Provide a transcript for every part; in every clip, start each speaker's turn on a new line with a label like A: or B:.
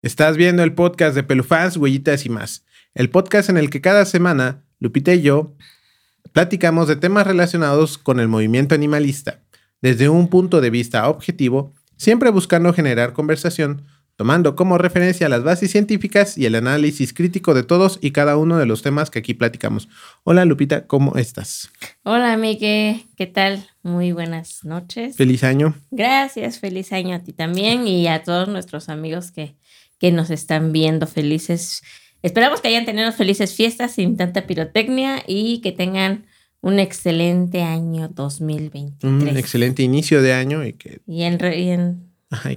A: Estás viendo el podcast de Pelufans, Huellitas y más. El podcast en el que cada semana Lupita y yo platicamos de temas relacionados con el movimiento animalista, desde un punto de vista objetivo, siempre buscando generar conversación, tomando como referencia las bases científicas y el análisis crítico de todos y cada uno de los temas que aquí platicamos. Hola Lupita, ¿cómo estás?
B: Hola Miguel, ¿qué tal? Muy buenas noches.
A: Feliz año.
B: Gracias, feliz año a ti también y a todos nuestros amigos que que nos están viendo felices. Esperamos que hayan tenido felices fiestas sin tanta pirotecnia y que tengan un excelente año 2023.
A: Un excelente inicio de año y que...
B: Y en... Y, en,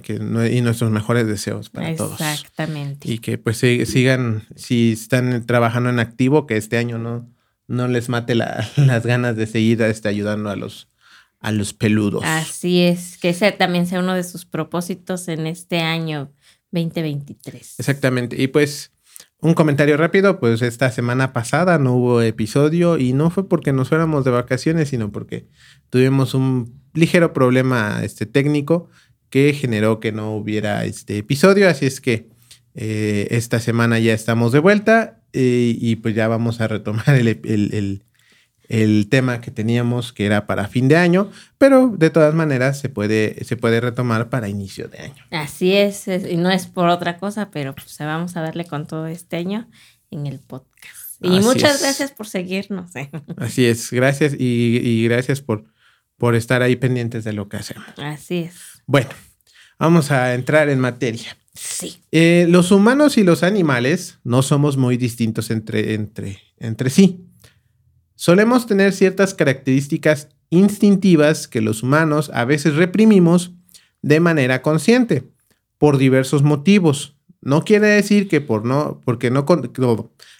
A: que, y nuestros mejores deseos para
B: todos. Exactamente.
A: Y que pues sigan, si están trabajando en activo, que este año no, no les mate las ganas de seguir este, ayudando a los, a los peludos.
B: Así es, que ese también sea uno de sus propósitos en este año 2023.
A: Exactamente. Y pues un comentario rápido, pues esta semana pasada no hubo episodio y no fue porque nos fuéramos de vacaciones, sino porque tuvimos un ligero problema este, técnico que generó que no hubiera este episodio. Así es que eh, esta semana ya estamos de vuelta eh, y pues ya vamos a retomar el, el, el tema que teníamos que era para fin de año, pero de todas maneras se puede, se puede retomar para inicio de año.
B: Así es, y no es por otra cosa, pero pues vamos a darle con todo este año en el podcast. Y muchas gracias por seguirnos. ¿eh?
A: Así es, gracias y, gracias por, por estar ahí pendientes de lo que hacemos.
B: Así es.
A: Bueno, vamos a entrar en materia.
B: Sí.
A: Eh, los humanos y los animales no somos muy distintos entre, entre, entre sí. Solemos tener ciertas características instintivas que los humanos a veces reprimimos de manera consciente por diversos motivos. No quiere decir que por no, porque no,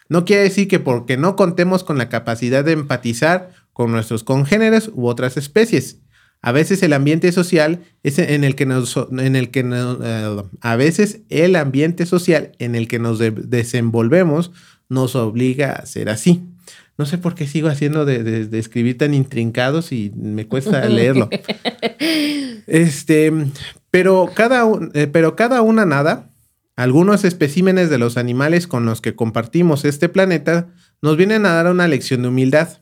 A: no quiere decir que porque no contemos con la capacidad de empatizar con nuestros congéneres u otras especies. A veces el ambiente social es en el que nos, en el que eh, a veces el ambiente social en el que nos desenvolvemos nos obliga a ser así. No sé por qué sigo haciendo de, escribir tan intrincados y me cuesta leerlo. este, pero cada, eh, pero cada una nada, algunos especímenes de los animales con los que compartimos este planeta nos vienen a dar una lección de humildad,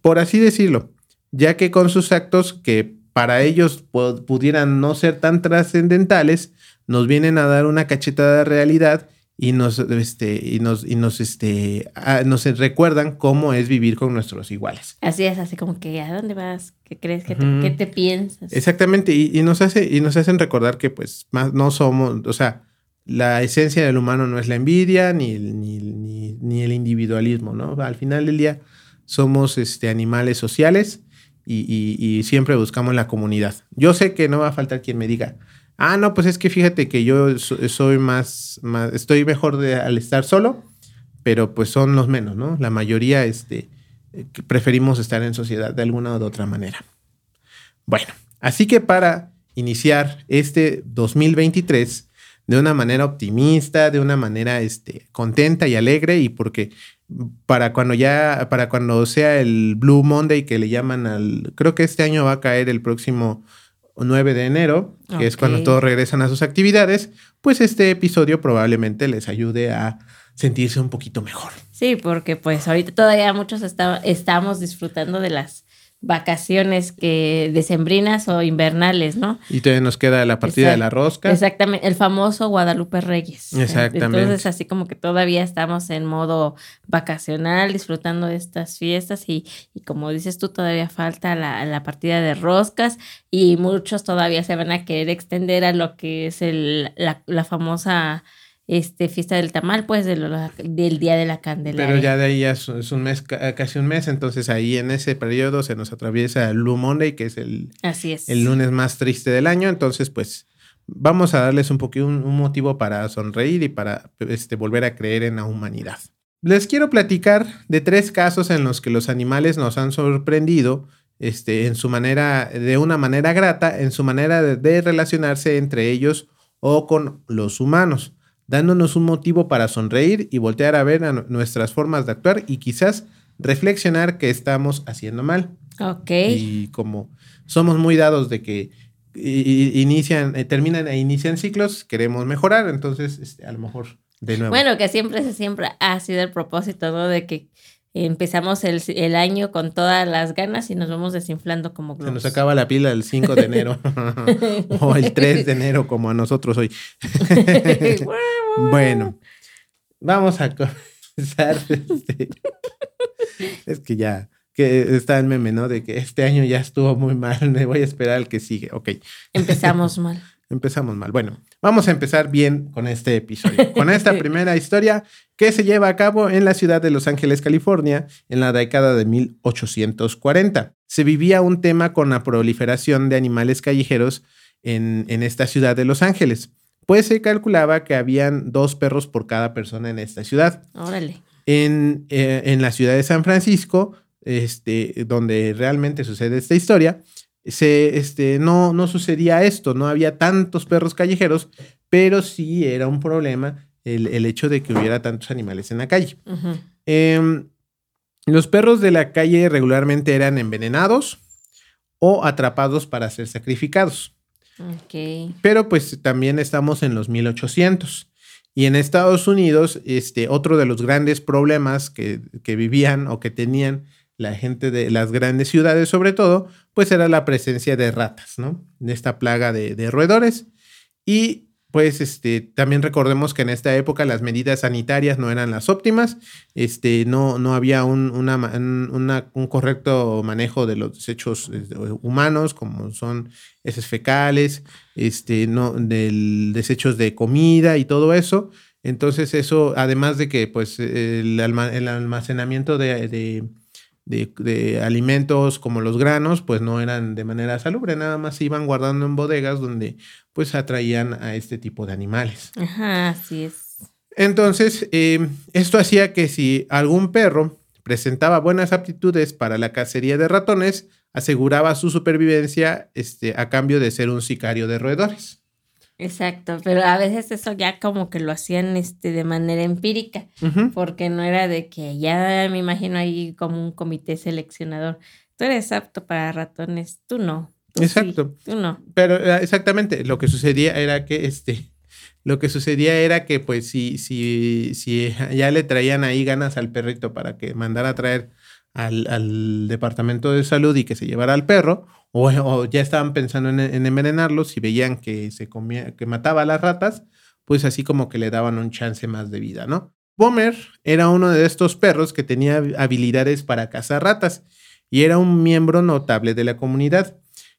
A: por así decirlo, ya que con sus actos que para ellos pudieran no ser tan trascendentales, nos vienen a dar una cachetada de realidad y nos, este, y nos, y nos, este, nos recuerdan cómo es vivir con nuestros iguales.
B: Así es, así como que, ¿a dónde vas? ¿Qué crees? ¿Qué te, ¿qué te piensas?
A: Exactamente, y, y, nos hace, y nos hacen recordar que pues más no somos, o sea, la esencia del humano no es la envidia ni, ni, ni, ni el individualismo, ¿no? Al final del día somos este, animales sociales y, y, y siempre buscamos la comunidad. Yo sé que no va a faltar quien me diga, Ah, no, pues es que fíjate que yo soy más, estoy mejor de, al estar solo, pero pues son los menos, ¿no? La mayoría, este, preferimos estar en sociedad de alguna u otra manera. Bueno, así que para iniciar este 2023 de una manera optimista, de una manera este, contenta y alegre, y porque para cuando ya, para cuando sea el Blue Monday que le llaman al, creo que este año va a caer el próximo 9 de enero, que es cuando todos regresan a sus actividades, pues este episodio probablemente les ayude a sentirse un poquito mejor.
B: Sí, porque pues ahorita todavía muchos estamos disfrutando de las vacaciones que decembrinas o invernales, ¿no?
A: Y todavía nos queda la partida de la rosca.
B: Exactamente, el famoso Guadalupe Reyes.
A: Exactamente.
B: Entonces, así como que todavía estamos en modo vacacional, disfrutando de estas fiestas y, y como dices tú, todavía falta la, la, partida de roscas y muchos todavía se van a querer extender a lo que es el, la, la famosa este, fiesta del tamal, pues del día de la Candelaria.
A: Pero ya de ahí ya es, un mes, casi un mes, entonces ahí en ese periodo se nos atraviesa el Blue Monday, que es el,
B: Así es.
A: el lunes más triste del año, entonces pues vamos a darles un poquito un, motivo para sonreír y para este, volver a creer en la humanidad. Les quiero platicar de tres casos en los que los animales nos han sorprendido este, en su manera, de una manera grata, en su manera de relacionarse entre ellos o con los humanos dándonos un motivo para sonreír y voltear a ver nuestras formas de actuar y quizás reflexionar que estamos haciendo mal.
B: Ok.
A: Y como somos muy dados de que inician, eh, terminan e inician ciclos, queremos mejorar, entonces este, a lo mejor de nuevo.
B: Bueno, que siempre, siempre ha sido el propósito, ¿no? De que empezamos el, el, año con todas las ganas y nos vamos desinflando como
A: globos. Se nos acaba la pila el 5 de enero o el 3 de enero como a nosotros hoy. bueno, vamos a comenzar. Este, es que ya que está el meme, ¿no? De que este año ya estuvo muy mal, me voy a esperar al que sigue. Ok.
B: Empezamos mal.
A: Empezamos mal. Bueno, vamos a empezar bien con este episodio, con esta primera historia que se lleva a cabo en la ciudad de Los Ángeles, California, en la década de 1840. Se vivía un tema con la proliferación de animales callejeros en, en esta ciudad de Los Ángeles, pues se calculaba que habían dos perros por cada persona en esta ciudad.
B: Órale.
A: En, eh, en la ciudad de San Francisco, este, donde realmente sucede esta historia, se, este, no, no sucedía esto, no había tantos perros callejeros, pero sí era un problema el, hecho de que hubiera tantos animales en la calle. Em, los perros de la calle regularmente eran envenenados o atrapados para ser sacrificados. Pero pues también estamos en los 1800. Y en Estados Unidos, este, otro de los grandes problemas que, que vivían o que tenían la gente de las grandes ciudades sobre todo, pues era la presencia de ratas, ¿no? De esta plaga de, roedores. Y pues este, también recordemos que en esta época las medidas sanitarias no eran las óptimas, este, no, no había un, un correcto manejo de los desechos este, humanos, como son heces fecales, este, no, del desechos de comida y todo eso. Entonces eso, además de que pues el, almacenamiento de de, alimentos como los granos, pues no eran de manera salubre, nada más se iban guardando en bodegas donde pues atraían a este tipo de animales.
B: Ajá, así es.
A: Entonces, eh, esto hacía que si algún perro presentaba buenas aptitudes para la cacería de ratones, aseguraba su supervivencia este, a cambio de ser un sicario de roedores.
B: Exacto, pero a veces eso ya como que lo hacían este de manera empírica, porque no era de que ya me imagino ahí como un comité seleccionador. Tú eres apto para ratones, tú no.
A: Exacto.
B: tú no.
A: Pero eh, exactamente, lo que sucedía era que este lo que sucedía era que pues si si si ya le traían ahí ganas al perrito para que mandara a traer al, al departamento de salud y que se llevara al perro o, ya estaban pensando en, envenenarlos y veían que se comía, que mataba a las ratas, pues así como que le daban un chance más de vida, ¿no? Boomer era uno de estos perros que tenía habilidades para cazar ratas y era un miembro notable de la comunidad.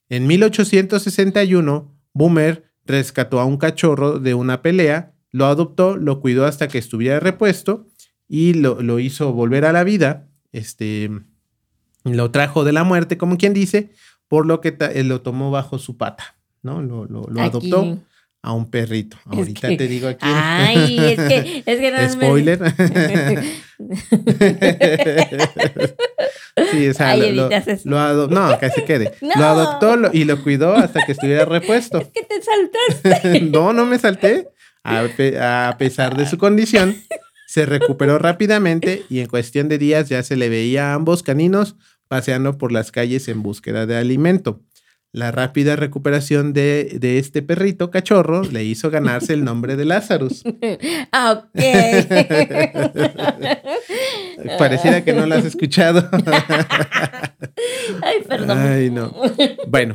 A: En 1861, Boomer rescató a un cachorro de una pelea, lo adoptó, lo cuidó hasta que estuviera repuesto y lo, lo hizo volver a la vida. Este, lo trajo de la muerte, como quien dice, por lo que él lo tomó bajo su pata, ¿no? Lo, lo, adoptó a un perrito. Ahorita te digo aquí.
B: Ay, es que, es que no
A: Spoiler. sí, o sea, lo, lo adoptó. No, que se quede. Lo adoptó y lo cuidó hasta que estuviera repuesto.
B: Es que te saltaste.
A: no, no me salté. A, a pesar de su condición, se recuperó rápidamente y en cuestión de días ya se le veía a ambos caninos paseando por las calles en búsqueda de alimento. La rápida recuperación de, este perrito cachorro le hizo ganarse el nombre de Lazarus.
B: Ah, ok.
A: Pareciera que no lo has escuchado.
B: Ay, perdón.
A: Ay, no. Bueno,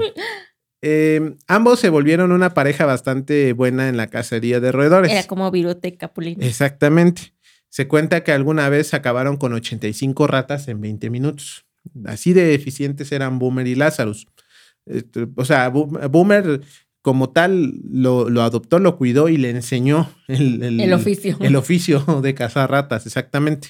A: em, ambos se volvieron una pareja bastante buena en la cacería de roedores.
B: Era como Virote Capulino.
A: Exactamente. Se cuenta que alguna vez acabaron con 85 ratas en 20 minutos. Así de eficientes eran Boomer y Lazarus. Este, o sea, Boomer como tal lo, adoptó, lo cuidó y le enseñó
B: el, oficio.
A: El oficio de cazar ratas, exactamente.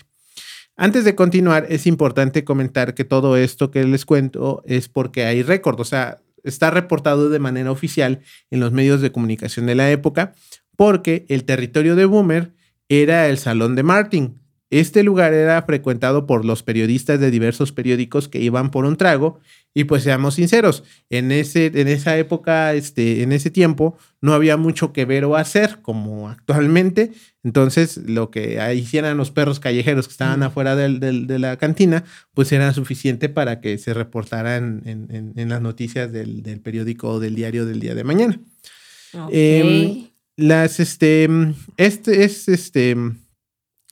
A: Antes de continuar, es importante comentar que todo esto que les cuento es porque hay récord, o sea, está reportado de manera oficial en los medios de comunicación de la época, porque el territorio de Boomer era el salón de Martin, Este lugar era frecuentado por los periodistas de diversos periódicos que iban por un trago y pues seamos sinceros, en, ese, en esa época, este, en ese tiempo, no había mucho que ver o hacer como actualmente. Entonces, lo que hicieran los perros callejeros que estaban afuera de la cantina, pues era suficiente para que se reportaran en, las noticias del, periódico o del diario del día de mañana. Em, las, este, este es, este,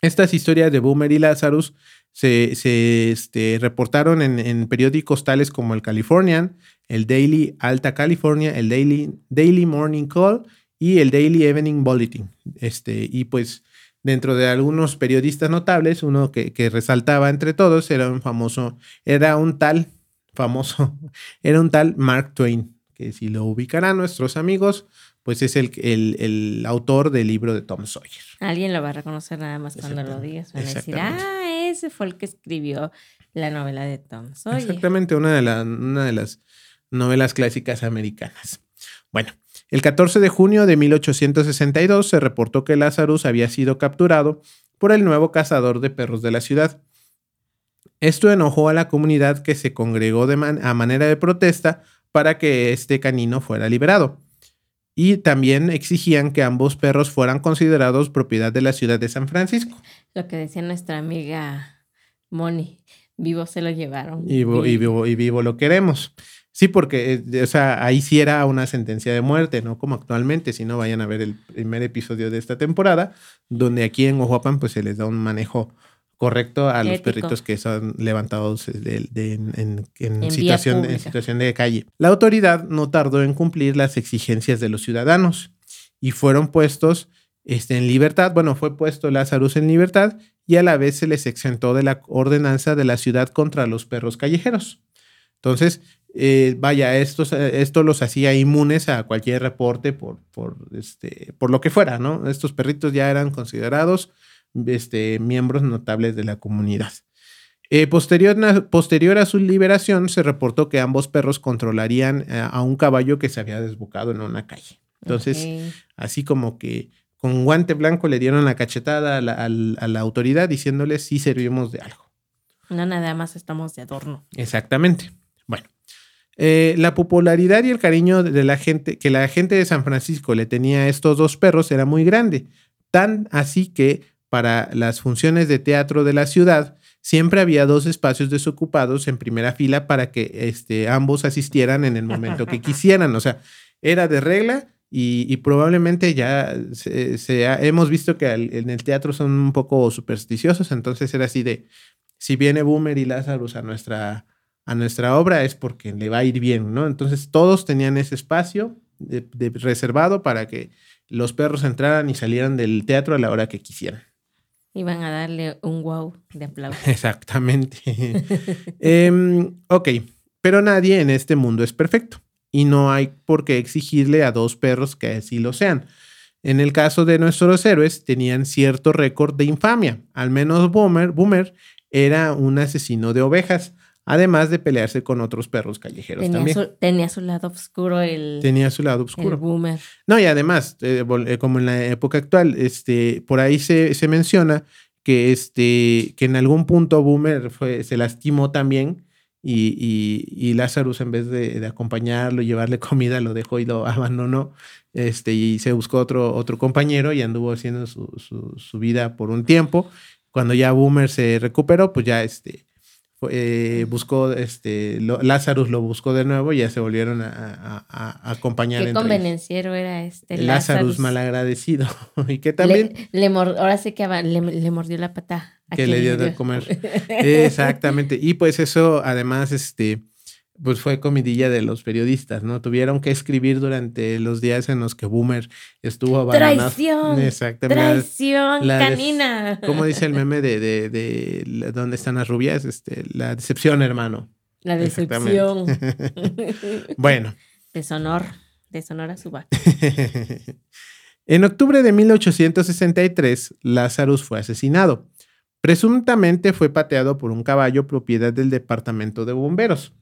A: estas historias de Boomer y Lazarus se, se este, reportaron en, periódicos tales como el Californian, el Daily Alta California, el Daily, Daily Morning Call y el Daily Evening Bulletin. Este, y pues dentro de algunos periodistas notables, uno que, que resaltaba entre todos era un famoso, era un tal famoso, era un tal Mark Twain, que si lo ubicarán nuestros amigos, pues es el, el, autor del libro de Tom Sawyer.
B: Alguien lo va a reconocer nada más cuando lo digas. Van a decir, ah, ese fue el que escribió la novela de Tom Sawyer.
A: Exactamente, una de, una de las novelas clásicas americanas. Bueno, el 14 de junio de 1862 se reportó que Lazarus había sido capturado por el nuevo cazador de perros de la ciudad. Esto enojó a la comunidad que se congregó de a manera de protesta para que este canino fuera liberado y también exigían que ambos perros fueran considerados propiedad de la ciudad de San Francisco.
B: Lo que decía nuestra amiga Moni, vivo se lo llevaron.
A: Y vivo, y vivo, y vivo lo queremos. Sí, porque eh, o sea, ahí sí era una sentencia de muerte, no como actualmente, si no vayan a ver el primer episodio de esta temporada, donde aquí en Oaxaca pues se les da un manejo correcto a los perritos que son levantados en, situación, en situación de calle. La autoridad no tardó en cumplir las exigencias de los ciudadanos y fueron puestos este, en libertad. Bueno, fue puesto Lazarus en libertad y a la vez se les exentó de la ordenanza de la ciudad contra los perros callejeros. Entonces, eh, vaya, esto los hacía inmunes a cualquier reporte por, por, este, por lo que fuera, ¿no? Estos perritos ya eran considerados este, miembros notables de la comunidad. Eh, posterior, posterior, a su liberación, se reportó que ambos perros controlarían eh, a un caballo que se había desbocado en una calle. Entonces, así como que con guante blanco le dieron la cachetada a la, autoridad diciéndole si servimos de algo.
B: No, nada más estamos de adorno.
A: Exactamente. Bueno, eh, la popularidad y el cariño de la gente que la gente de San Francisco le tenía a estos dos perros era muy grande, tan así que para las funciones de teatro de la ciudad, siempre había dos espacios desocupados en primera fila para que este, ambos asistieran en el momento que quisieran. O sea, era de regla y, probablemente ya se, hemos visto que en el teatro son un poco supersticiosos, entonces era así de, si viene Boomer y Lazarus a nuestra, a nuestra obra es porque le va a ir bien, ¿no? Entonces todos tenían ese espacio reservado para que los perros entraran y salieran del teatro a la hora que quisieran.
B: Iban a darle un wow de aplauso.
A: Exactamente. Em, ok, pero nadie en este mundo es perfecto y no hay por qué exigirle a dos perros que así lo sean. En el caso de nuestros héroes, tenían cierto récord de infamia. Al menos Boomer, Boomer era un asesino de ovejas, además de pelearse con otros perros callejeros
B: tenía
A: también.
B: Su, tenía su lado oscuro el
A: tenía su lado oscuro.
B: El boomer.
A: No, y además, eh, eh, como en la época actual, este, por ahí se, se, menciona que, este, que en algún punto Boomer fue, se lastimó también y, y, y Lazarus en vez de, de, acompañarlo y llevarle comida lo dejó y lo abandonó este, y se buscó otro, otro compañero y anduvo haciendo su, su, su vida por un tiempo. Cuando ya Boomer se recuperó, pues ya este, eh, buscó, este, lo, Lazarus lo buscó de nuevo y ya se volvieron a, a, acompañar.
B: Qué convenenciero era este
A: Lazarus. malagradecido. y que también...
B: Le, ahora sí que le, mordió la pata.
A: que le dio de comer. Exactamente. Y pues eso, además, este pues fue comidilla de los periodistas, ¿no? Tuvieron que escribir durante los días en los que Boomer estuvo
B: abandonado. Traición. Exactamente. Traición canina.
A: ¿Cómo dice el meme de, de, de, dónde están las rubias? Este, la decepción, hermano.
B: La decepción.
A: bueno.
B: Deshonor. Deshonor a su vaca.
A: en octubre de 1863, Lazarus fue asesinado. Presuntamente fue pateado por un caballo propiedad del departamento de bomberos.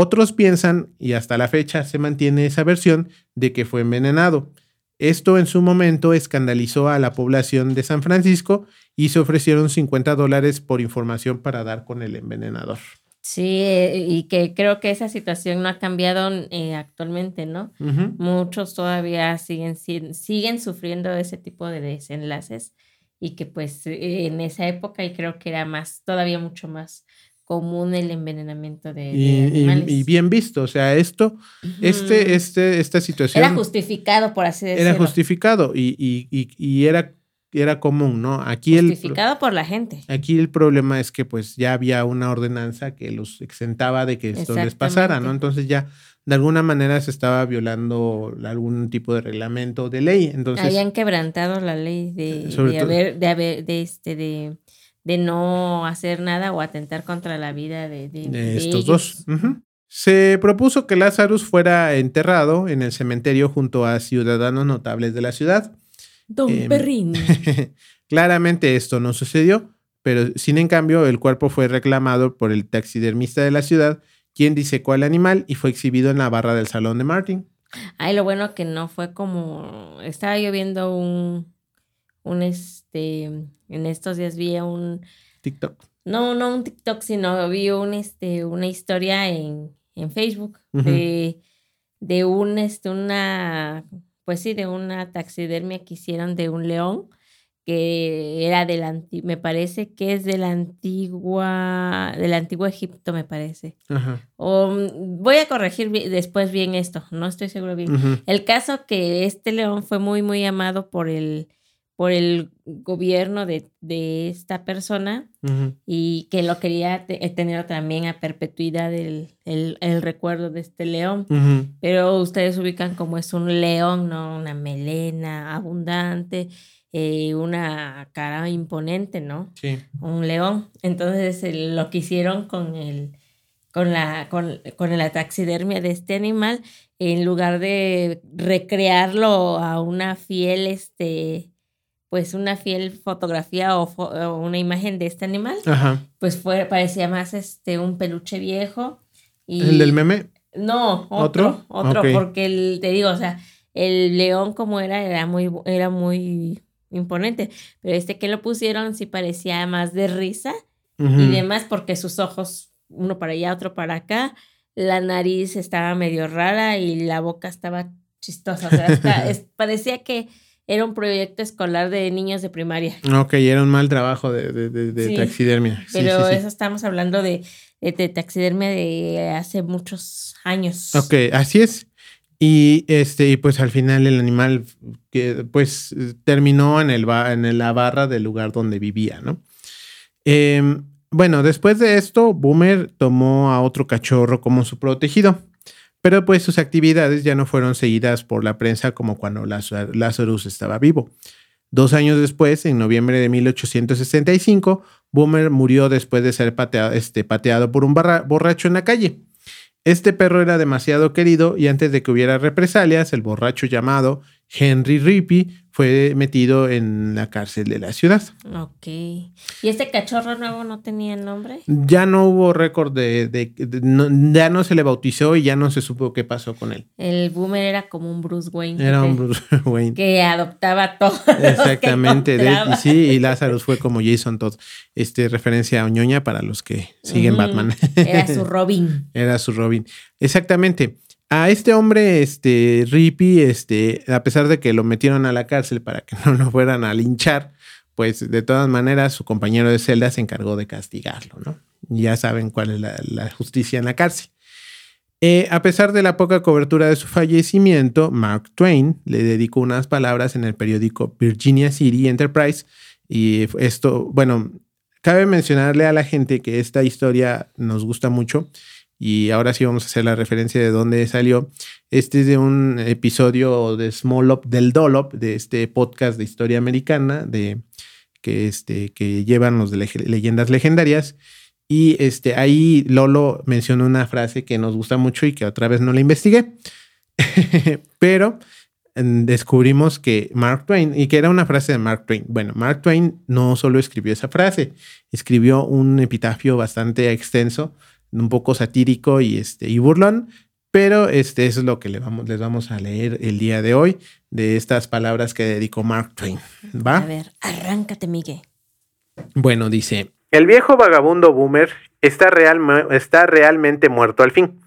A: Otros piensan, y hasta la fecha se mantiene esa versión, de que fue envenenado. Esto en su momento escandalizó a la población de San Francisco y se ofrecieron 50 dólares por información para dar con el envenenador.
B: Sí, y que creo que esa situación no ha cambiado eh, actualmente, ¿no? Muchos todavía siguen, siguen sufriendo ese tipo de desenlaces y que pues en esa época y creo que era más, todavía mucho más común el envenenamiento de,
A: animales. Y, bien visto, o sea, esto, este, este, esta situación...
B: Era justificado, por así decirlo.
A: Era justificado y, y, y era era común, ¿no? Aquí
B: Justificado por la gente.
A: Aquí el problema es que pues ya había una ordenanza que los exentaba de que esto les pasara, ¿no? Entonces ya de alguna manera se estaba violando algún tipo de reglamento de ley. Entonces,
B: Habían quebrantado la ley de, de haber, de haber, de este, de, de no hacer nada o atentar contra la vida de,
A: estos dos. Se propuso que Lazarus fuera enterrado en el cementerio junto a ciudadanos notables de la ciudad.
B: Don em, Perrín.
A: claramente esto no sucedió, pero sin en cambio el cuerpo fue reclamado por el taxidermista de la ciudad, quien disecó al animal y fue exhibido en la barra del salón de Martin.
B: Ay, lo bueno que no fue como estaba yo viendo un un este en estos días vi un
A: TikTok.
B: No, no un TikTok, sino vi un este una historia en, en Facebook de de un este una pues sí, de una taxidermia que hicieron de un león que era del antiguo, me parece que es de la antigua, del antiguo Egipto, me parece. O, mm, voy a corregir después bien esto, no estoy seguro bien. El caso que este león fue muy, muy amado por el, por el gobierno de, de esta persona y que lo quería eh, tener también a perpetuidad el, el, recuerdo de este león. Pero ustedes ubican como es un león, ¿no? Una melena abundante, eh, una cara imponente, ¿no?
A: Sí.
B: Un león. Entonces lo que hicieron con el con la, con, con la taxidermia de este animal, en lugar de recrearlo a una fiel, este, pues una fiel fotografía o, una imagen de este animal, pues fue, parecía más este un peluche viejo. Y,
A: ¿El del meme?
B: No, otro, otro, porque el, te digo, o sea, el león como era, era muy, era muy imponente, pero este que lo pusieron sí parecía más de risa y demás porque sus ojos, uno para allá, otro para acá, la nariz estaba medio rara y la boca estaba chistosa, o sea, parecía que era un proyecto escolar de niños de primaria.
A: Ok, era un mal trabajo de, de, taxidermia.
B: pero eso estamos hablando de, taxidermia de hace muchos años.
A: Ok, así es. Y este, y pues al final el animal que pues terminó en, el en la barra del lugar donde vivía, ¿no? Em, bueno, después de esto, Boomer tomó a otro cachorro como su protegido. Pero pues sus actividades ya no fueron seguidas por la prensa como cuando Lazarus estaba vivo. Dos años después, en noviembre de 1865, Boomer murió después de ser pateado, este, pateado por un borracho en la calle. Este perro era demasiado querido y antes de que hubiera represalias, el borracho llamado Henry Rippey fue metido en la cárcel de la ciudad.
B: Ok. ¿Y este cachorro nuevo no tenía nombre?
A: Ya no hubo récord de... ya no se le bautizó y ya no se supo qué pasó con él.
B: El boomer era como un Bruce Wayne.
A: Era un Bruce Wayne.
B: Que adoptaba todo.
A: Exactamente. sí, y Lazarus fue como Jason Todd. Este, referencia a Oñoña para los que siguen Batman.
B: Era su Robin.
A: era su Robin. Exactamente. A este hombre, este, Rippy, este, a pesar de que lo metieron a la cárcel para que no lo fueran a linchar, pues de todas maneras su compañero de celda se encargó de castigarlo, ¿no? Ya saben cuál es la, justicia en la cárcel. Eh, a pesar de la poca cobertura de su fallecimiento, Mark Twain le dedicó unas palabras en el periódico Virginia City Enterprise. Y esto, bueno, cabe mencionarle a la gente que esta historia nos gusta mucho y ahora sí vamos a hacer la referencia de dónde salió. Este es de un episodio de Small Up del Dolop, de este podcast de historia americana, de que, este, que llevan los de leyendas legendarias. Y este, ahí Lolo mencionó una frase que nos gusta mucho y que otra vez no la investigué. Pero mm, descubrimos que Mark Twain, y que era una frase de Mark Twain. Bueno, Mark Twain no solo escribió esa frase, escribió un epitafio bastante extenso un poco satírico y, este, y burlón, pero este, eso es lo que le vamos, les vamos a leer el día de hoy. de estas palabras que dedicó Mark Twain. ¿Va?
B: A ver, arráncate, Miguel.
A: Bueno, dice, el viejo vagabundo Boomer está, está realmente muerto al fin.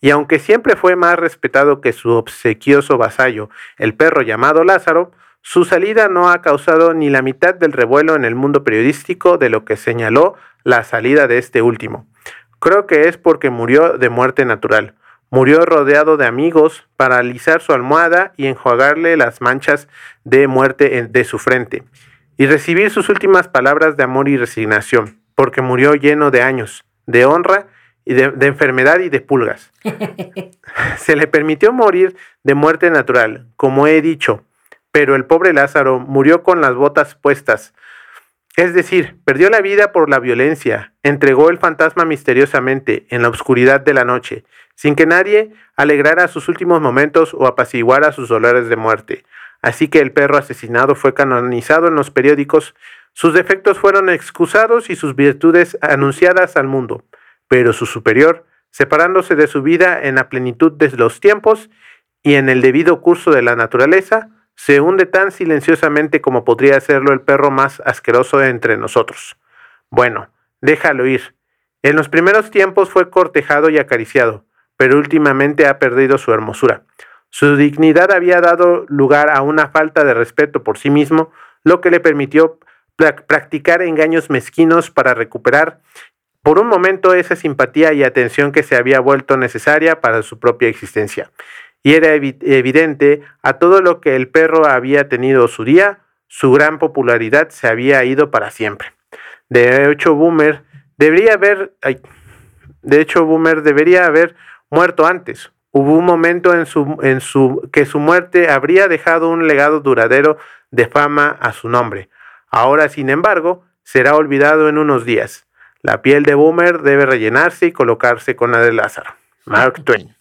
A: Y aunque siempre fue más respetado que su obsequioso vasallo, el perro llamado Lázaro, su salida no ha causado ni la mitad del revuelo en el mundo periodístico de lo que señaló la salida de este último. Creo que es porque murió de muerte natural. Murió rodeado de amigos para alisar su almohada y enjuagarle las manchas de muerte de su frente, y recibir sus últimas palabras de amor y resignación, porque murió lleno de años, de honra y de, de enfermedad y de pulgas. Se le permitió morir de muerte natural, como he dicho, pero el pobre Lázaro murió con las botas puestas, es decir, perdió la vida por la violencia, entregó el fantasma misteriosamente en la oscuridad de la noche, sin que nadie alegrara sus últimos momentos o apaciguara sus dolores de muerte. Así que el perro asesinado fue canonizado en los periódicos, sus defectos fueron excusados y sus virtudes anunciadas al mundo. Pero su superior, separándose de su vida en la plenitud de los tiempos y en el debido curso de la naturaleza, se hunde tan silenciosamente como podría hacerlo el perro más asqueroso entre nosotros. Bueno, déjalo ir. En los primeros tiempos fue cortejado y acariciado, pero últimamente ha perdido su hermosura. Su dignidad había dado lugar a una falta de respeto por sí mismo, lo que le permitió practicar engaños mezquinos para recuperar por un momento esa simpatía y atención que se había vuelto necesaria para su propia existencia y era evidente a todo lo que el perro había tenido su día, su gran popularidad se había ido para siempre. De hecho, Boomer debería haber, de hecho, Boomer debería haber muerto antes. Hubo un momento en su, en su, que su muerte habría dejado un legado duradero de fama a su nombre. Ahora, sin embargo, será olvidado en unos días. La piel de Boomer debe rellenarse y colocarse con la de Lázaro. Mark Twain.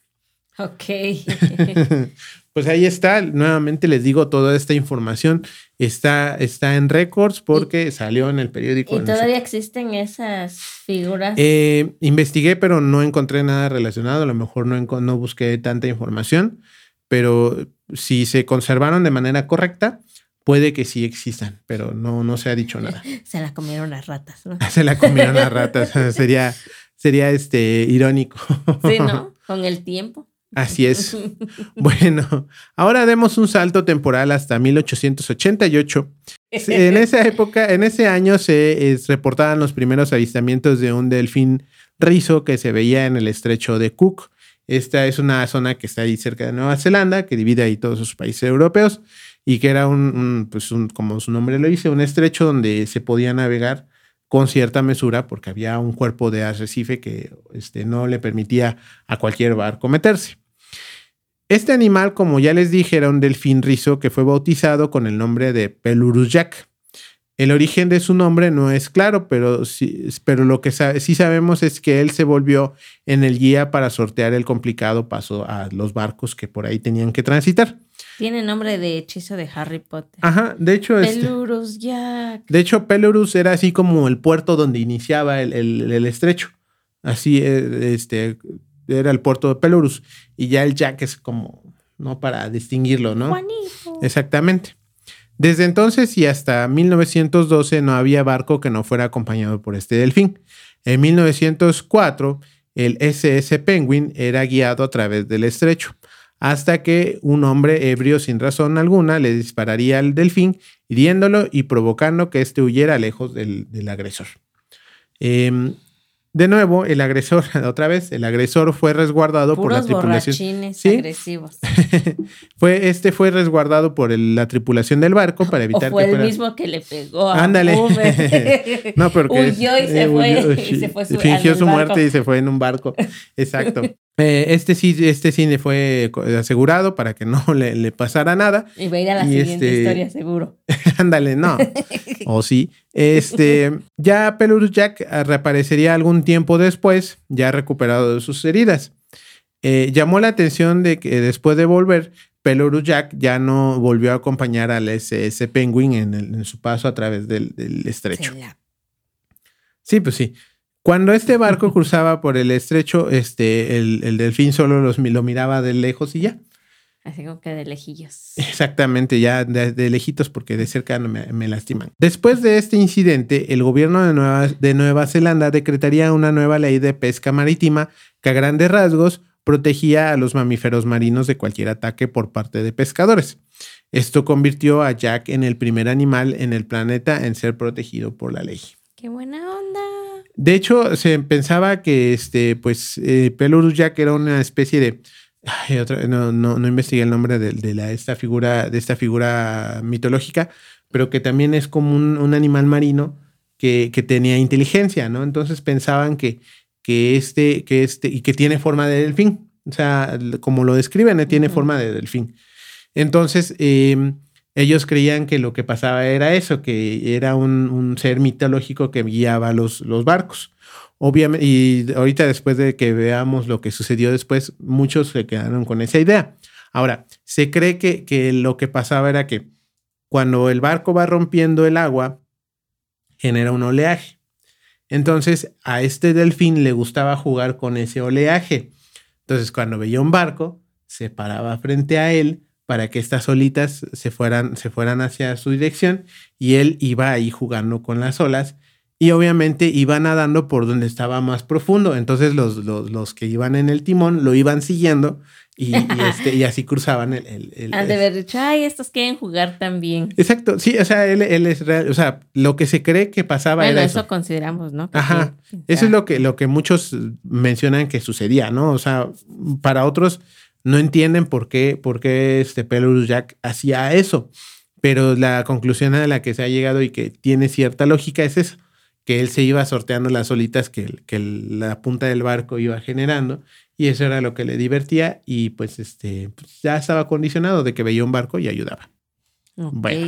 B: Ok.
A: pues ahí está. Nuevamente les digo, toda esta información está, está en récords porque salió en el periódico.
B: ¿Y todavía existen esas figuras?
A: Eh, investigué, pero no encontré nada relacionado. A lo mejor no, no busqué tanta información, pero si se conservaron de manera correcta, puede que sí existan, pero no, no se ha dicho nada.
B: Se la comieron las ratas, ¿no?
A: se la comieron las ratas. sería, sería este irónico.
B: Sí, ¿no? Con el tiempo.
A: Así es. bueno, ahora demos un salto temporal hasta 1888. En esa época, en ese año se reportaban los primeros avistamientos de un delfín rizo que se veía en el estrecho de Cook. Esta es una zona que está ahí cerca de Nueva Zelanda, que divide ahí todos los países europeos y que era un, pues un, como su nombre lo dice, un estrecho donde se podía navegar con cierta mesura porque había un cuerpo de arrecife que este, no le permitía a cualquier barco meterse. Este animal, como ya les dije, era un delfín rizo que fue bautizado con el nombre de Pelurus jack. El origen de su nombre no es claro, pero, sí, pero lo que sí sabemos es que él se volvió en el guía para sortear el complicado paso a los barcos que por ahí tenían que transitar.
B: Tiene nombre de hechizo de Harry Potter.
A: Ajá, de hecho...
B: Este Pelurus Jack.
A: De hecho, Pelurus era así como el puerto donde iniciaba el, el estrecho. Así, eh, este, era el puerto de Pelurus. Y ya el Jack es como, ¿no? Para distinguirlo, ¿no?
B: Juanito.
A: Exactamente. Desde entonces y hasta 1912 no había barco que no fuera acompañado por este delfín. En 1904, el SS Penguin era guiado a través del estrecho, hasta que un hombre ebrio sin razón alguna le dispararía al delfín, hiriéndolo y provocando que éste huyera lejos del, del agresor. Eh, de nuevo, el agresor, otra vez, el agresor fue resguardado por la tripulación.
B: ¿Sí? agresivos.
A: fue, este fue resguardado por la tripulación del barco para evitar
B: o fue el mismo que le pegó a
A: Ándale.
B: no, porque huyó y se fue. y se fue
A: fingió su muerte y se fue en un barco. Exacto. Eh, este sí, este cine fue asegurado para que no le, pasara nada.
B: Y va a ir a la siguiente este historia, seguro.
A: Ándale, no. o sí. Este, ya Pelurus Jack reaparecería algún tiempo después, ya recuperado de sus heridas. Eh, llamó la atención de que después de volver, Pelurus Jack ya no volvió a acompañar al SS Penguin en, su paso a través del, estrecho. Sí, pues sí. Cuando este barco cruzaba por el estrecho, este, el, delfín solo los, lo miraba de lejos y ya.
B: Así como que de lejillos.
A: Exactamente, ya de, lejitos porque de cerca no me, lastiman. Después de este incidente, el gobierno de Nueva, de Nueva Zelanda decretaría una nueva ley de pesca marítima que a grandes rasgos protegía a los mamíferos marinos de cualquier ataque por parte de pescadores. Esto convirtió a Jack en el primer animal en el planeta en ser protegido por la ley.
B: ¡Qué buena!
A: De hecho, se pensaba que este, pues, eh, Pelurus Jack era una especie de no, no, no, investigué el nombre de, la, esta figura, de esta figura mitológica, pero que también es como un, animal marino que, tenía inteligencia, ¿no? Entonces pensaban que, que, este, que este, y que tiene forma de delfín, o sea, como lo describen, ¿eh? tiene forma de delfín. Entonces, em, ellos creían que lo que pasaba era eso, que era un, ser mitológico que guiaba los, los barcos. Obviamente, y ahorita después de que veamos lo que sucedió después, muchos se quedaron con esa idea. Ahora, se cree que, que lo que pasaba era que cuando el barco va rompiendo el agua, genera un oleaje. Entonces, a este delfín le gustaba jugar con ese oleaje. Entonces, cuando veía un barco, se paraba frente a él para que estas olitas se fueran, se fueran hacia su dirección y él iba ahí jugando con las olas y obviamente iba nadando por donde estaba más profundo. Entonces los, los, que iban en el timón lo iban siguiendo y, este, y así cruzaban el... el,
B: Han de haber dicho, ay, estos quieren jugar también.
A: Exacto, sí, o sea, él, él es real, o sea, lo que se cree que pasaba
B: bueno,
A: era
B: eso. consideramos, ¿no?
A: Ajá, eso es lo que, lo que muchos mencionan que sucedía, ¿no? O sea, para otros no entienden por qué, por qué este Pelurus Jack hacía eso, pero la conclusión a la que se ha llegado y que tiene cierta lógica es eso que él se iba sorteando las olitas que, que la punta del barco iba generando y eso era lo que le divertía y pues este pues, ya estaba condicionado de que veía un barco y ayudaba.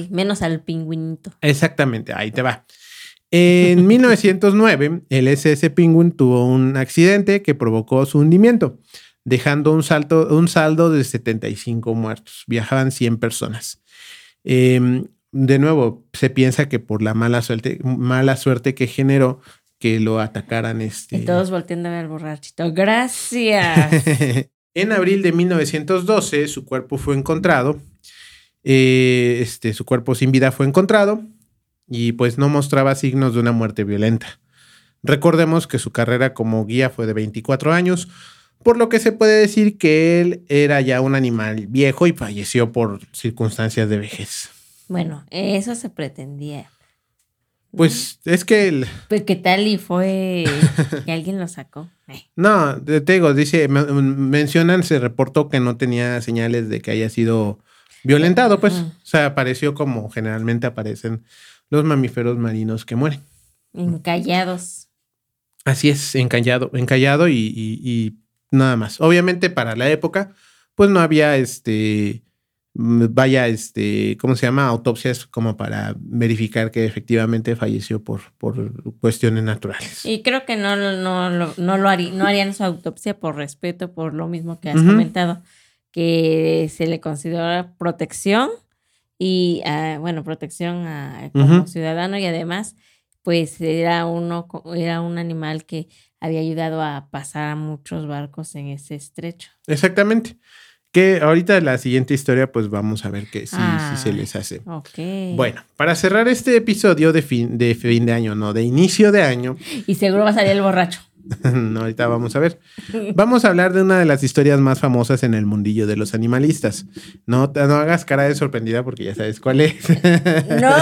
B: menos al pingüinito.
A: Exactamente, ahí te va. En 1909, el SS Penguin tuvo un accidente que provocó su hundimiento, dejando un, salto, un saldo de 75 muertos. Viajaban 100 personas. Eh, de nuevo, se piensa que por la mala suerte, mala suerte que generó que lo atacaran este.
B: Y todos volteando a ver al borrachito. Gracias.
A: en abril de 1912, su cuerpo fue encontrado. Eh, este, su cuerpo sin vida fue encontrado y pues no mostraba signos de una muerte violenta. Recordemos que su carrera como guía fue de 24 años, por lo que se puede decir que él era ya un animal viejo y falleció por circunstancias de vejez.
B: Bueno, eso se pretendía.
A: Pues es que el...
B: Pues qué tal y fue que alguien lo sacó.
A: No, te digo, dice, mencionan, se reportó que no tenía señales de que haya sido violentado, pues. O sea, apareció como generalmente aparecen los mamíferos marinos que mueren.
B: Encallados.
A: Así es, encallado, encallado y, y nada más. Obviamente para la época, pues no había este Mm, vaya, este, ¿cómo se llama? Autopsias como para verificar que efectivamente falleció por, por cuestiones naturales.
B: Y creo que no, no, no, no lo harían, no harían su autopsia por respeto, por lo mismo que has comentado, que se le considera protección y, ah, bueno, protección a, como ciudadano y además, pues era uno, era un animal que había ayudado a pasar a muchos barcos en ese estrecho.
A: Exactamente. Que ahorita la siguiente historia, pues vamos a ver que sí, se les hace. Bueno, para cerrar este episodio de fin, de fin de año, no, de inicio de año.
B: Y seguro va a salir el borracho.
A: no, ahorita vamos a ver. Vamos a hablar de una de las historias más famosas en el mundillo de los animalistas. No, no hagas cara de sorprendida porque ya sabes cuál es. ¡No!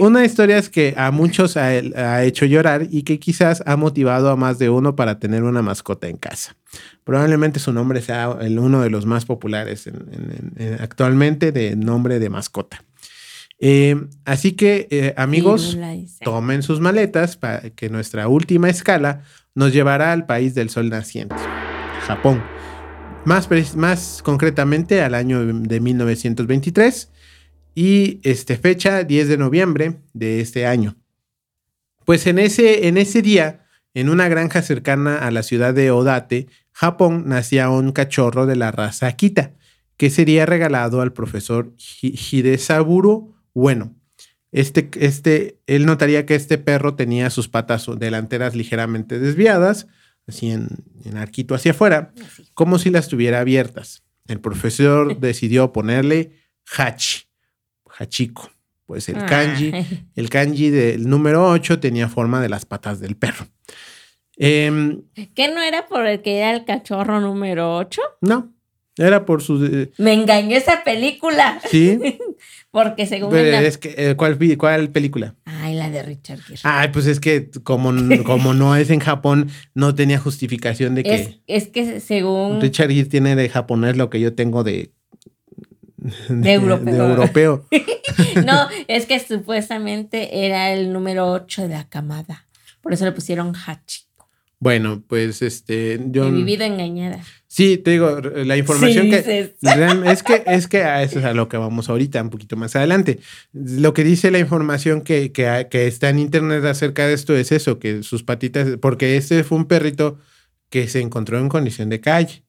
A: una historia es que a muchos ha, hecho llorar y que quizás ha motivado a más de uno para tener una mascota en casa. Probablemente su nombre sea el uno de los más populares actualmente de nombre de mascota. Eh, así que, eh, amigos, tomen sus maletas para que nuestra última escala nos llevará al país del sol naciente, Japón. Más, más concretamente al año de 1923 y este, fecha 10 de noviembre de este año. Pues en ese, en ese día, en una granja cercana a la ciudad de Odate, Japón, nacía un cachorro de la raza Akita, que sería regalado al profesor Hidesaburo bueno, este, este, él notaría que este perro tenía sus patas delanteras ligeramente desviadas, así en, en arquito hacia afuera, como si las tuviera abiertas. El profesor decidió ponerle Hachi, Hachiko. Pues el kanji, el kanji del número 8 tenía forma de las patas del perro. Em,
B: ¿Qué no era por el que era el cachorro número 8?
A: No, era por su... eh,
B: Me engañó esa película.
A: sí,
B: Porque según
A: pero
B: la-
A: es que, eh, ¿cuál, ¿cuál película?
B: Ay, la de Richard Gere.
A: Ay, pues es que como, como no es en Japón, no tenía justificación de que
B: es, es que según...
A: Richard Gere tiene de japonés lo que yo tengo de...
B: De europeo.
A: de europeo.
B: No, es que supuestamente era el número 8 de la camada. Por eso le pusieron Hachi.
A: Bueno, pues este, yo...
B: He vivido engañada.
A: Sí, te digo, la información
B: Sí,
A: que... Es que, es que a eso es a lo que vamos ahorita, un poquito más adelante. Lo que dice la información que, que, que está en internet acerca de esto es eso, que sus patitas, porque este fue un perrito que se encontró en condición de calle.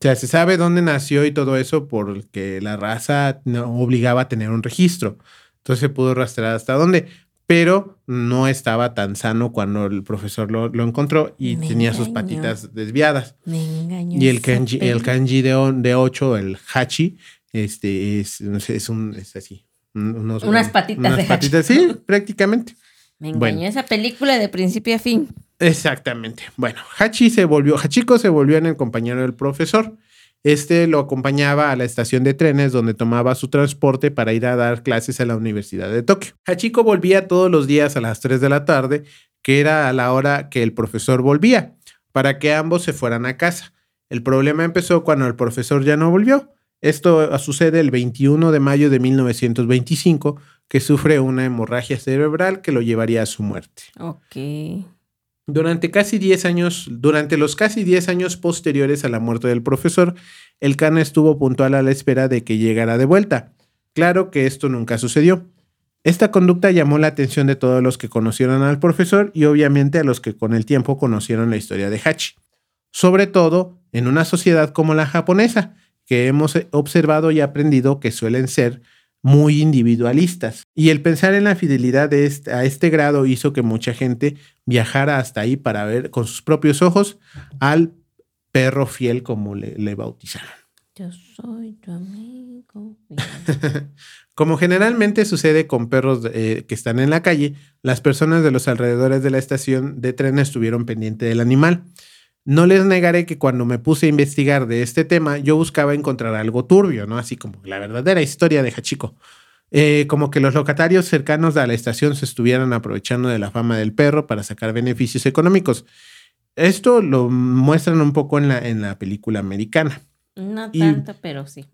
A: O sea, se sabe dónde nació y todo eso porque la raza no obligaba a tener un registro. Entonces se pudo rastrear hasta dónde, pero no estaba tan sano cuando el profesor lo, lo encontró y
B: Me
A: tenía sus patitas desviadas.
B: Me engañó.
A: Y el kanji, el kanji de, on- de 8, el hachi, este es, es un, es así. un- unos-
B: Unas patitas
A: unas
B: de hachi.
A: patitas, sí, prácticamente.
B: Me engañó
A: bueno.
B: esa película de principio a fin.
A: Exactamente. Bueno, Hachi se volvió, Hachiko se volvió en el compañero del profesor. Este lo acompañaba a la estación de trenes donde tomaba su transporte para ir a dar clases a la Universidad de Tokio. Hachiko volvía todos los días a las 3 de la tarde, que era a la hora que el profesor volvía, para que ambos se fueran a casa. El problema empezó cuando el profesor ya no volvió. Esto sucede el 21 de mayo de 1925, que sufre una hemorragia cerebral que lo llevaría a su muerte.
B: Ok.
A: Durante casi 10 años, durante los casi 10 años posteriores a la muerte del profesor, el Cana estuvo puntual a la espera de que llegara de vuelta. Claro que esto nunca sucedió. Esta conducta llamó la atención de todos los que conocieron al profesor y obviamente a los que con el tiempo conocieron la historia de Hachi. Sobre todo en una sociedad como la japonesa, que hemos observado y aprendido que suelen ser muy individualistas. Y el pensar en la fidelidad de este- a este grado hizo que mucha gente viajara hasta ahí para ver con sus propios ojos al perro fiel como le, le bautizaron.
B: Yo soy tu amigo.
A: Como generalmente sucede con perros eh, que están en la calle, las personas de los alrededores de la estación de tren estuvieron pendientes del animal. No les negaré que cuando me puse a investigar de este tema, yo buscaba encontrar algo turbio, ¿no? Así como la verdadera historia de Hachiko. Eh, como que los locatarios cercanos a la estación se estuvieran aprovechando de la fama del perro para sacar beneficios económicos. Esto lo muestran un poco en la, en la película americana.
B: No
A: Y-
B: tanto, pero sí.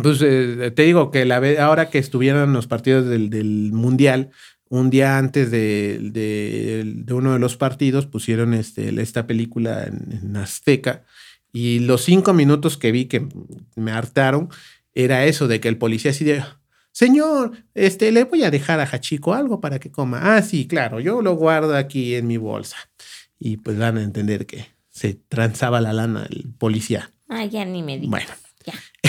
A: Pues eh, te digo que la ahora que estuvieron los partidos del, del Mundial, un día antes de, de- de uno de los partidos, pusieron este, esta película en, en Azteca. Y los cinco minutos que vi que me hartaron era eso de que el policía así de. Señor, este, le voy a dejar a Hachiko algo para que coma. Ah, sí, claro, yo lo guardo aquí en mi bolsa. Y pues van a entender que se transaba la lana el policía.
B: Ah, ya ni me digas.
A: Bueno.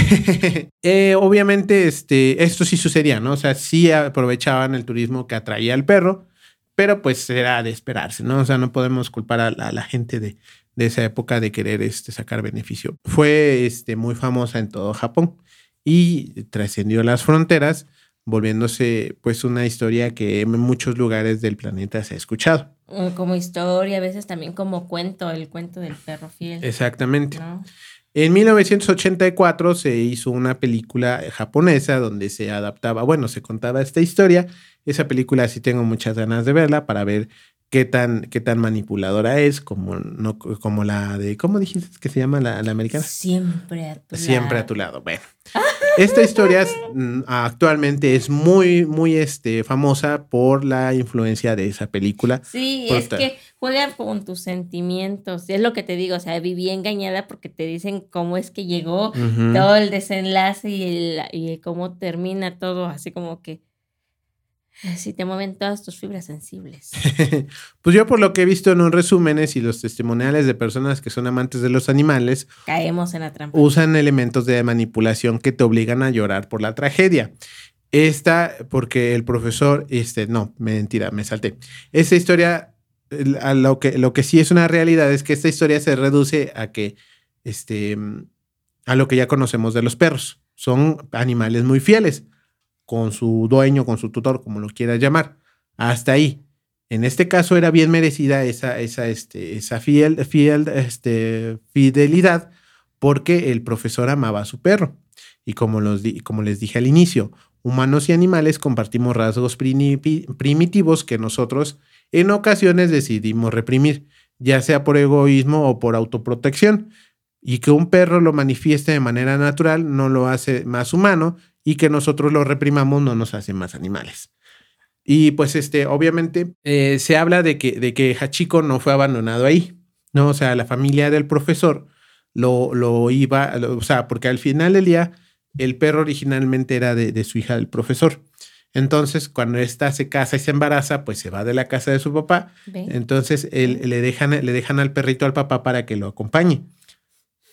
A: Eh, obviamente, este, esto sí sucedía, ¿no? O sea, sí aprovechaban el turismo que atraía al perro, pero pues era de esperarse, ¿no? O sea, no podemos culpar a la, a la gente de, de esa época de querer este, sacar beneficio. Fue este, muy famosa en todo Japón y trascendió las fronteras, volviéndose pues una historia que en muchos lugares del planeta se ha escuchado.
B: Mm, Como historia, a veces también como cuento, el cuento del perro fiel.
A: Exactamente.
B: ¿no?
A: En 1984 se hizo una película japonesa donde se adaptaba, bueno, se contaba esta historia. Esa película sí tengo muchas ganas de verla para ver qué tan, qué tan manipuladora es, como, no, como la de, ¿cómo dijiste que se llama la, la americana?
B: Siempre a tu
A: Siempre a
B: lado.
A: tu lado. Bueno, esta historia es, mm, actualmente es muy, muy este, famosa por la influencia de esa película.
B: Sí,
A: Por
B: es que juegan con tus sentimientos. Es lo que te digo, o sea, viví engañada porque te dicen cómo es que llegó todo el desenlace y, el, y cómo termina todo, así como que si te mueven todas tus fibras sensibles.
A: pues yo por lo que he visto en los resúmenes y los testimoniales de personas que son amantes de los animales,
B: Caemos en la trampa.
A: usan elementos de manipulación que te obligan a llorar por la tragedia. Esta, porque el profesor, este, no, mentira, me salté. Esta historia a lo que, lo que sí es una realidad es que esta historia se reduce a que, este, a lo que ya conocemos de los perros. Son animales muy fieles con su dueño, con su tutor, como lo quieras llamar. Hasta ahí. En este caso era bien merecida esa, esa, este, esa fiel, fiel, este, fidelidad porque el profesor amaba a su perro. Y como, los como les dije al inicio, humanos y animales compartimos rasgos primitivos que nosotros en ocasiones decidimos reprimir, ya sea por egoísmo o por autoprotección. Y que un perro lo manifieste de manera natural no lo hace más humano y que nosotros lo reprimamos no nos hace más animales. Y pues este, obviamente eh, se habla de que, de que Hachiko no fue abandonado ahí, ¿no? O sea, la familia del profesor lo, lo iba, o sea, porque al final del día el perro originalmente era de, su hija del profesor. Entonces, cuando ésta se casa y se embaraza, pues se va de la casa de su papá. Entonces, él, le, dejan, le dejan al perrito al papá para que lo acompañe.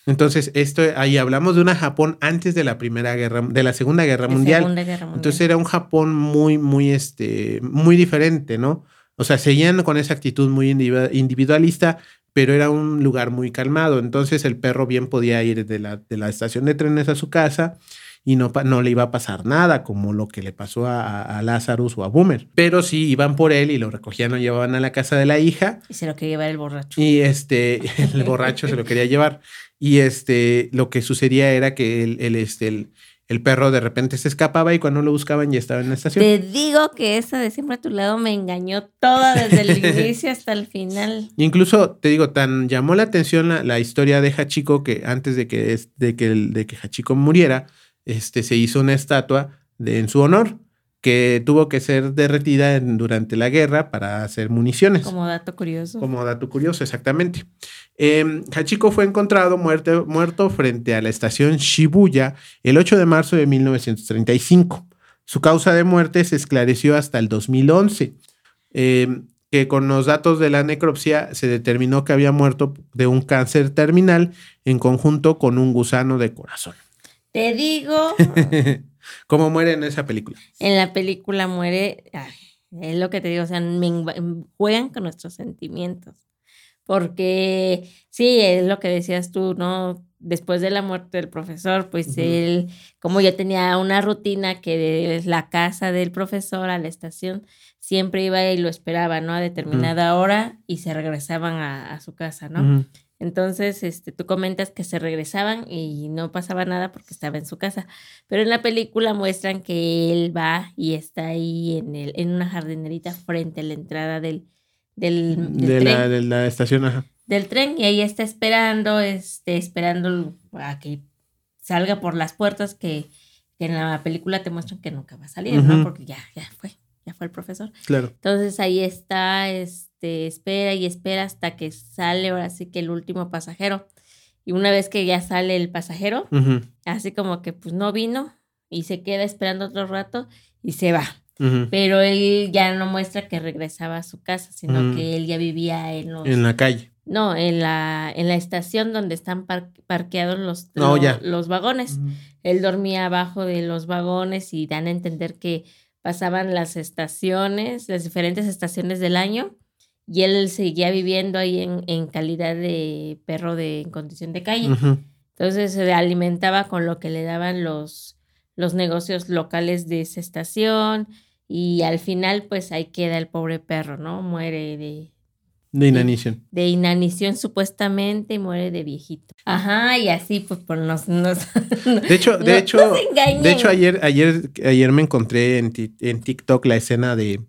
A: Entonces, esto ahí hablamos de una Japón antes de la Primera Guerra, de la Segunda Guerra, Mundial. Entonces era un Japón muy, muy, este, muy diferente, ¿no? O sea, seguían con esa actitud muy individualista, pero era un lugar muy calmado. Entonces el perro bien podía ir de la, de la estación de trenes a su casa y no, no, le iba a pasar nada, como lo que le pasó a, a, Lazarus o a Boomer. Pero sí iban por él y lo recogían, lo llevaban a la casa de la hija.
B: Y se lo quería llevar el borracho.
A: Y este, el borracho se lo quería llevar. Y este, lo que sucedía era que el, este, el, perro de repente se escapaba y cuando lo buscaban ya estaba en la estación.
B: Te digo que esa de siempre a tu lado me engañó toda desde el inicio hasta el final.
A: Incluso, te digo, tan llamó la atención la, historia de Hachiko que antes de que, de que, de que Hachiko muriera, este, se hizo una estatua de, en su honor que tuvo que ser derretida durante la guerra para hacer municiones.
B: Como dato curioso.
A: Como dato curioso, exactamente. Eh, Hachiko fue encontrado muerto, muerto frente a la estación Shibuya el 8 de marzo de 1935. Su causa de muerte se esclareció hasta el 2011, em, que con los datos de la necropsia se determinó que había muerto de un cáncer terminal en conjunto con un gusano de corazón.
B: Te digo.
A: ¿Cómo muere en esa película?
B: En la película muere, es lo que te digo, o sea, juegan con nuestros sentimientos. Porque sí, es lo que decías tú, ¿no? Después de la muerte del profesor, pues él, como ya tenía una rutina que de la casa del profesor a la estación, siempre iba y lo esperaba, ¿no? A determinada hora y se regresaban a, su casa, ¿no? Entonces, este, tú comentas que se regresaban y no pasaba nada porque estaba en su casa. Pero en la película muestran que él va y está ahí en, el, en una jardinerita frente a la entrada del, del,
A: de, La, de la estación, ajá.
B: Del tren y ahí está esperando, este, esperando a que salga por las puertas que, en la película te muestran que nunca va a salir, ¿no? Porque ya, ya fue, ya fue el profesor.
A: Claro.
B: Entonces ahí está, es este, espera y espera hasta que sale ahora sí que el último pasajero. Y una vez que ya sale el pasajero, así como que pues no vino y se queda esperando otro rato y se va. Pero él ya no muestra que regresaba a su casa, sino mm. que él ya vivía en los...
A: En la calle.
B: No, en la, en la estación donde están parqueados los, los vagones. Él dormía abajo de los vagones y dan a entender que pasaban las estaciones, las diferentes estaciones del año y él seguía viviendo ahí en, en calidad de perro de, en condición de calle. Entonces se alimentaba con lo que le daban los, los negocios locales de esa estación y al final pues ahí queda el pobre perro, ¿no? Muere de...
A: De inanición.
B: De, inanición supuestamente y muere de viejito. Ajá, y así pues por nos... nos
A: de hecho, de hecho, de hecho ayer, ayer, ayer me encontré en, en TikTok la escena de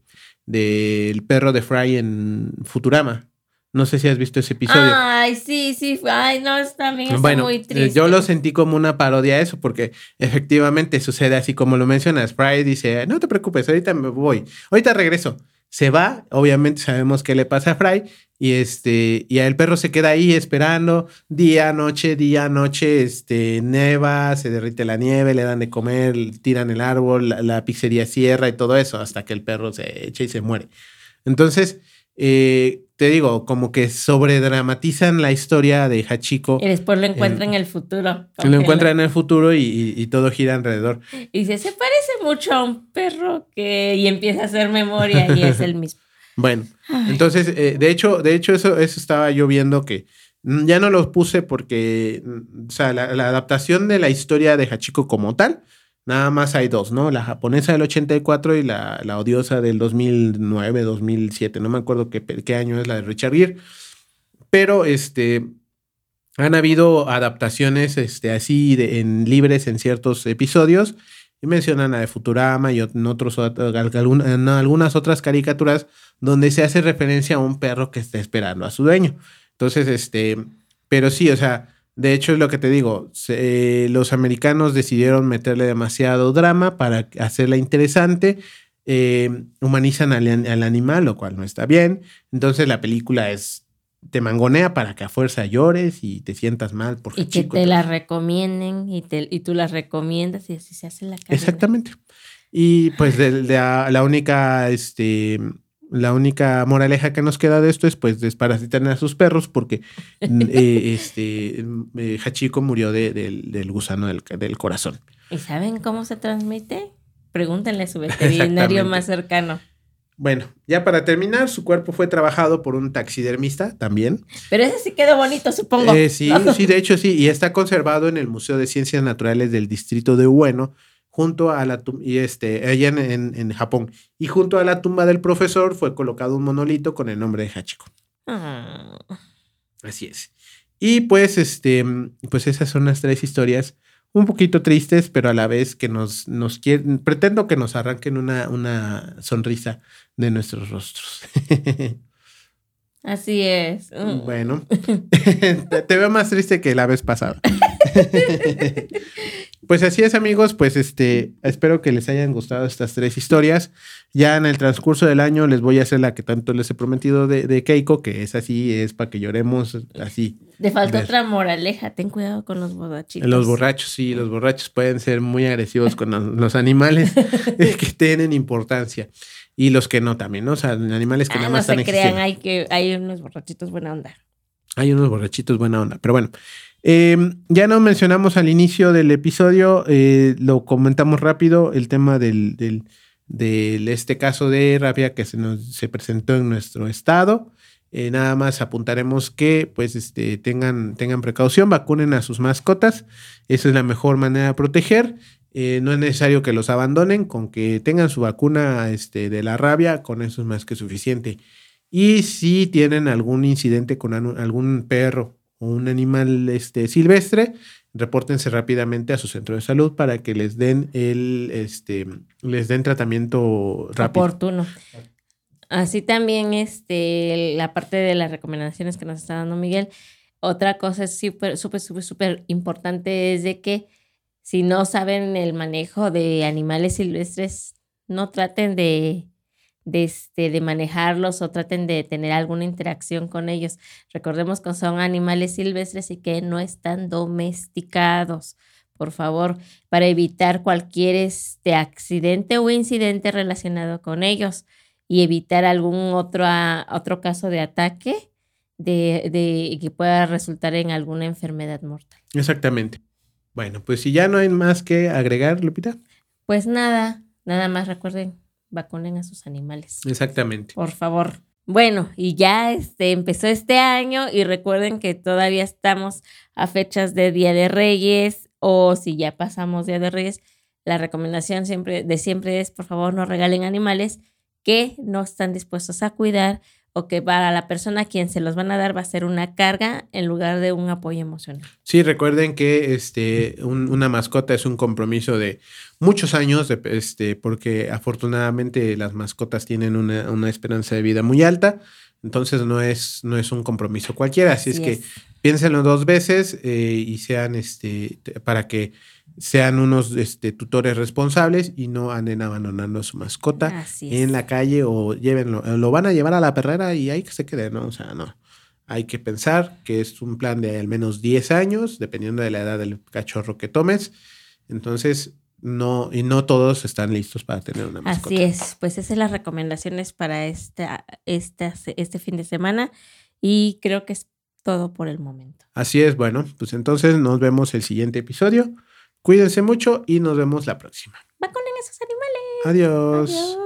A: del perro de Fry en Futurama. No sé si has visto ese episodio.
B: Ay, sí, sí. Ay, no, también está muy eh, triste.
A: Yo lo sentí como una parodia a eso, porque efectivamente sucede así como lo mencionas. Fry dice, no te preocupes, ahorita me voy, ahorita regreso. Se va, obviamente sabemos qué le pasa a Fry, y este, y el perro se queda ahí esperando día, noche, día, noche, este, neva, se derrite la nieve, le dan de comer, tiran el árbol, la, pizzería cierra y todo eso, hasta que el perro se echa y se muere. Entonces, eh, te digo, como que sobredramatizan la historia de Hachiko.
B: Y después lo encuentran en el futuro.
A: Lo encuentran en el futuro y, todo gira alrededor.
B: Y dice, se parece mucho a un perro que... Y empieza a hacer memoria y es el mismo.
A: Bueno, entonces, eh, de hecho, de hecho, eso, eso estaba yo viendo que ya no los puse porque, mm, o sea, la, la adaptación de la historia de Hachiko como tal, nada más hay dos, ¿no? La japonesa del 84 y la, la odiosa del 2009, 2007, no me acuerdo qué, qué año es la de Richard Gere, pero este, han habido adaptaciones este, así de, en libres en ciertos episodios y mencionan a de Futurama y en, otros, en algunas otras caricaturas donde se hace referencia a un perro que está esperando a su dueño. Entonces, este, pero sí, o sea, de hecho es lo que te digo, se, los americanos decidieron meterle demasiado drama para hacerla interesante. Eh, humanizan al, al animal, lo cual no está bien. Entonces la película es te mangonea para que a fuerza llores y te sientas mal.
B: Porque y que te la recomienden y, te, y tú la recomiendas y así se hace la
A: carrera. Exactamente. Y pues de, la única, este, la única moraleja que nos queda de esto es pues desparasitar a sus perros porque eh, este, eh, Hachiko murió de, del gusano del, del, corazón.
B: ¿Y saben cómo se transmite? Pregúntenle a su veterinario más cercano.
A: Bueno, ya para terminar, su cuerpo fue trabajado por un taxidermista también.
B: Pero ese sí quedó bonito, supongo.
A: Eh, sí, sí, de hecho sí, y está conservado en el Museo de Ciencias Naturales del Distrito de Ueno, junto a la y este, allá en, en, Japón. Y junto a la tumba del profesor fue colocado un monolito con el nombre de Hachiko. Ah. Así es. Y pues, este, pues esas son las tres historias un poquito tristes, pero a la vez que nos, nos quieren, pretendo que nos arranquen una, una sonrisa de nuestros rostros.
B: Así es. Mm.
A: Bueno, te veo más triste que la vez pasada. pues así es, amigos. Pues este, espero que les hayan gustado estas tres historias. Ya en el transcurso del año les voy a hacer la que tanto les he prometido de, Keiko, que es así, es para que lloremos así.
B: De falta otra moraleja, ten cuidado con los borrachitos.
A: Los borrachos, sí, los borrachos pueden ser muy agresivos con los, animales que tienen importancia. Y los que no también, ¿no? O sea, animales que ah, nada más
B: no se crean, hay, que, hay unos borrachitos buena onda.
A: Hay unos borrachitos buena onda. Pero bueno, em, ya no mencionamos al inicio del episodio, eh, lo comentamos rápido, el tema del, este caso de rabia que se nos se presentó en nuestro estado. Eh, nada más apuntaremos que pues este, tengan, tengan precaución, vacunen a sus mascotas. Esa es la mejor manera de proteger. Eh, no es necesario que los abandonen, con que tengan su vacuna este, de la rabia, con eso es más que suficiente. Y si tienen algún incidente con algún perro un animal este, silvestre, repórtense rápidamente a su centro de salud para que les den el este les den tratamiento rápido.
B: Oportuno. Así también este la parte de las recomendaciones que nos está dando Miguel. Otra cosa súper, súper, súper, súper importante es de que si no saben el manejo de animales silvestres, no traten de, de, este, de manejarlos o traten de tener alguna interacción con ellos. Recordemos que son animales silvestres y que no están domesticados. Por favor, para evitar cualquier este, accidente o incidente relacionado con ellos y evitar algún otro, otro caso de ataque de, de, que pueda resultar en alguna enfermedad mortal.
A: Exactamente. Bueno, pues si ya no hay más que agregar, Lupita.
B: Pues nada, nada más recuerden, vacunen a sus animales.
A: Exactamente.
B: Por favor. Bueno, y ya este, empezó este año y recuerden que todavía estamos a fechas de Día de Reyes o si ya pasamos Día de Reyes, la recomendación siempre de siempre es por favor no regalen animales que no están dispuestos a cuidar o que para la persona a quien se los van a dar va a ser una carga en lugar de un apoyo emocional.
A: Sí, recuerden que este, una mascota es un compromiso de muchos años, este, porque afortunadamente las mascotas tienen una, esperanza de vida muy alta, entonces no es, no es un compromiso cualquiera, así, es que piénsenlo dos veces eh, y sean este, para que sean unos este, tutores responsables y no anden abandonando a su mascota en la calle o llévenlo, eh, lo van a llevar a la perrera y ahí que se quede, ¿no? O sea, no. Hay que pensar que es un plan de al menos 10 años, dependiendo de la edad del cachorro que tomes. Entonces, no, y no todos están listos para tener una mascota.
B: Así es, pues esas son las recomendaciones para esta, esta, este fin de semana y creo que es todo por el momento.
A: Así es, bueno, pues entonces nos vemos el siguiente episodio. Cuídense mucho y nos vemos la próxima.
B: Vacunen a esos animales.
A: Adiós. Adiós.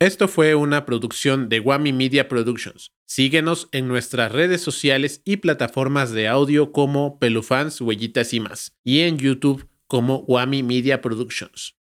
A: Esto fue una producción de Wami Media Productions. Síguenos en nuestras redes sociales y plataformas de audio como Pelufans, Huellitas y más, y en YouTube como Wami Media Productions.